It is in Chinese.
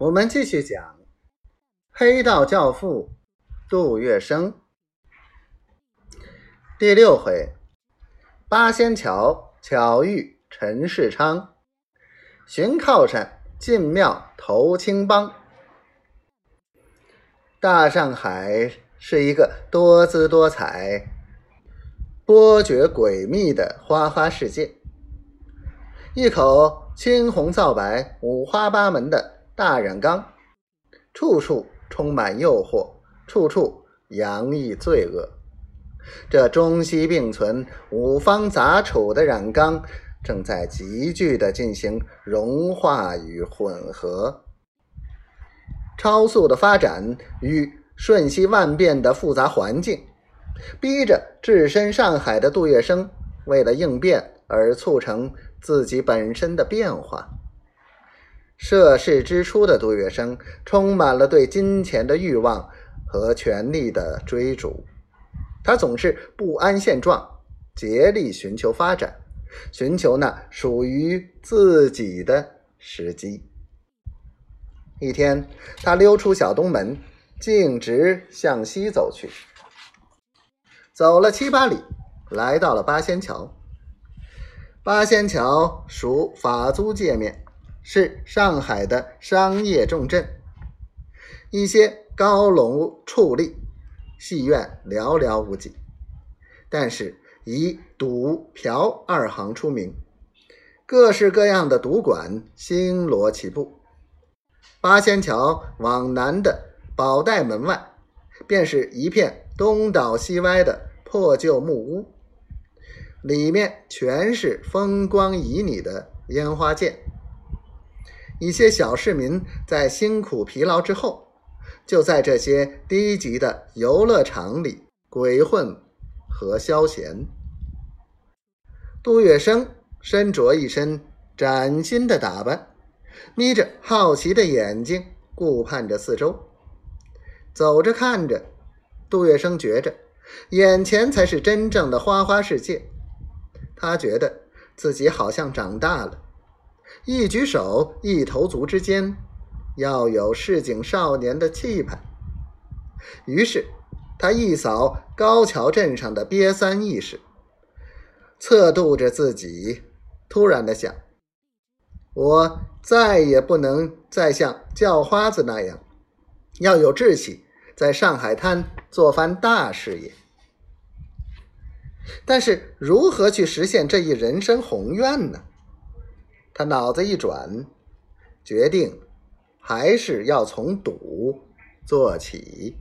我们继续讲黑道教父杜月笙第六回：八仙桥巧遇陈世昌，寻靠山进庙投青帮。大上海是一个多姿多彩、波谲诡秘的花花世界，一口青红皂白、五花八门的。大染缸，处处充满诱惑，处处洋溢罪恶。这中西并存、五方杂处的染缸，正在急剧的进行融化与混合。超速的发展与瞬息万变的复杂环境，逼着置身上海的杜月笙，为了应变而促成自己本身的变化。涉世之初的杜月笙充满了对金钱的欲望和权力的追逐，他总是不安现状，竭力寻求发展，寻求那属于自己的时机。一天，他溜出小东门，径直向西走去，走了七八里，来到了八仙桥。八仙桥属法租界面。是上海的商业重镇，一些高楼矗立，戏院寥寥无几，但是以赌嫖二行出名，各式各样的赌馆星罗棋布。八仙桥往南的宝带门外，便是一片东倒西歪的破旧木屋，里面全是风光旖旎的烟花剑。一些小市民在辛苦疲劳之后，就在这些低级的游乐场里鬼混和消闲。杜月笙身着一身崭新的打扮，眯着好奇的眼睛顾盼着四周，走着看着，杜月笙觉着眼前才是真正的花花世界。他觉得自己好像长大了。一举手一投足之间，要有市井少年的气派。于是，他一扫高桥镇上的瘪三意识，测度着自己，突然的想：我再也不能再像叫花子那样，要有志气，在上海滩做番大事业。但是，如何去实现这一人生宏愿呢？他脑子一转，决定还是要从赌做起。